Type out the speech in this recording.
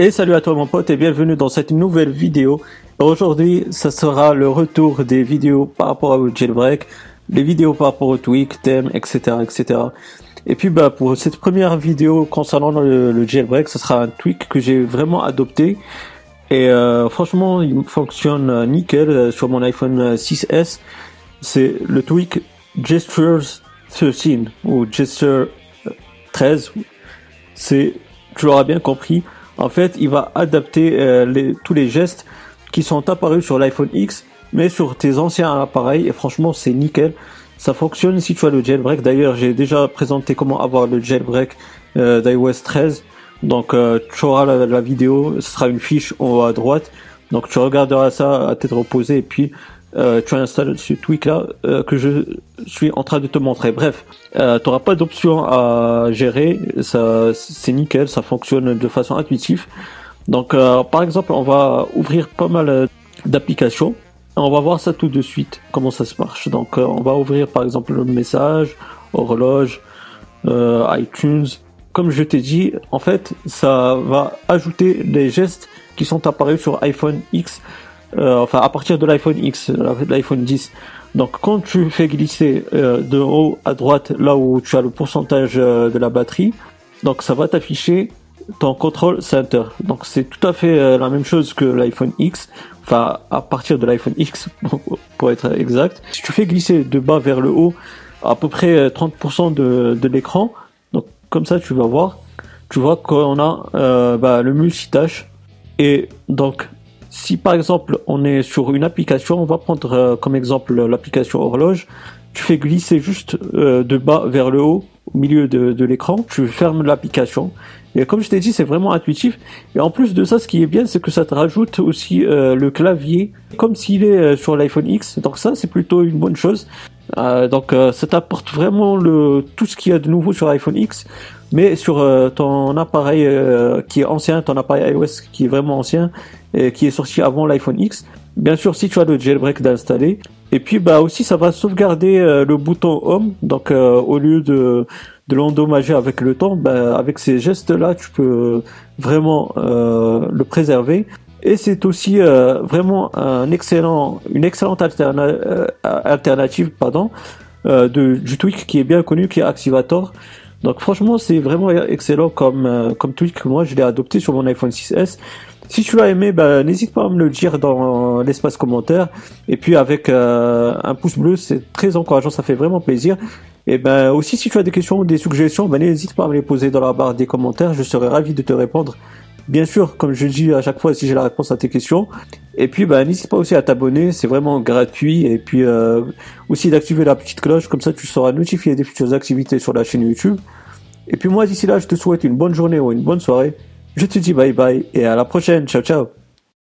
Et salut à toi mon pote et bienvenue dans cette nouvelle vidéo. Aujourd'hui, ça sera le retour des vidéos par rapport au jailbreak, les vidéos par rapport au tweak, thème, etc., etc. Et puis bah pour cette première vidéo concernant le, jailbreak, ce sera un tweak que j'ai vraiment adopté et euh, franchement il fonctionne nickel euh, sur mon iPhone 6s. C'est le tweak Gestures 13 ou Gesture 13. C'est tu l'auras bien compris en fait, il va adapter euh, tous les gestes qui sont apparus sur l'iPhone X, mais sur tes anciens appareils. Et franchement, c'est nickel. Ça fonctionne si tu as le jailbreak. D'ailleurs, j'ai déjà présenté comment avoir le jailbreak euh, d'iOS 13. Donc, euh, tu auras la, vidéo. Ce sera une fiche en haut à droite. Donc, tu regarderas ça à tête reposée et puis euh, tu installes ce tweak là euh, que je suis en train de te montrer. Bref, euh, tu n'auras pas d'option à gérer, ça c'est nickel, ça fonctionne de façon intuitive. Donc euh, par exemple, on va ouvrir pas mal d'applications. On va voir ça tout de suite, comment ça se marche. Donc on va ouvrir par exemple le message, horloge, iTunes. Comme je t'ai dit, en fait, ça va ajouter les gestes qui sont apparus sur iPhone X euh, enfin à partir de l'iPhone X, l'iPhone 10. Donc quand tu fais glisser euh, de haut à droite là où tu as le pourcentage euh, de la batterie, donc ça va t'afficher ton control center. Donc c'est tout à fait la même chose que l'iPhone X, enfin à partir de l'iPhone X pour être exact. Si tu fais glisser de bas vers le haut à peu près 30% de, l'écran, donc comme ça tu vas voir, tu vois qu'on a euh, bah, le multitâche et donc si par exemple on est sur une application, on va prendre euh, comme exemple l'application horloge, tu fais glisser juste euh, de bas vers le haut au milieu de, l'écran, tu fermes l'application. Et comme je t'ai dit, c'est vraiment intuitif. Et en plus de ça, ce qui est bien, c'est que ça te rajoute aussi euh, le clavier comme s'il est sur l'iPhone X. Donc ça, c'est plutôt une bonne chose. Donc ça t'apporte vraiment le, tout ce qu'il y a de nouveau sur l'iPhone X mais sur euh, ton appareil euh, qui est ancien, ton appareil iOS qui est vraiment ancien et qui est sorti avant l'iPhone X. Bien sûr, si tu as le jailbreak d'installer. Et puis bah aussi ça va sauvegarder euh, le bouton Home. Donc au lieu de de l'endommager avec le temps, bah, avec ces gestes là, tu peux vraiment le préserver. Et c'est aussi vraiment un excellent, une excellente alternative pardon, de, du tweak qui est bien connu, qui est Activator. Donc franchement, c'est vraiment excellent comme euh, comme tweak moi je l'ai adopté sur mon iPhone 6s. Si tu l'as aimé, bah, n'hésite pas à me le dire dans l'espace commentaire. Et puis avec euh, un pouce bleu, c'est très encourageant, ça fait vraiment plaisir. Et ben aussi, si tu as des questions ou des suggestions, ben, n'hésite pas à me les poser dans la barre des commentaires. Je serai ravi de te répondre. Bien sûr, comme je dis à chaque fois, si j'ai la réponse à tes questions. Et puis, ben, n'hésite pas aussi à t'abonner, c'est vraiment gratuit. Et puis euh, aussi d'activer la petite cloche, comme ça tu seras notifié des futures activités sur la chaîne YouTube. Et puis moi, d'ici là, je te souhaite une bonne journée ou une bonne soirée. Je te dis bye bye et à la prochaine. Ciao ciao.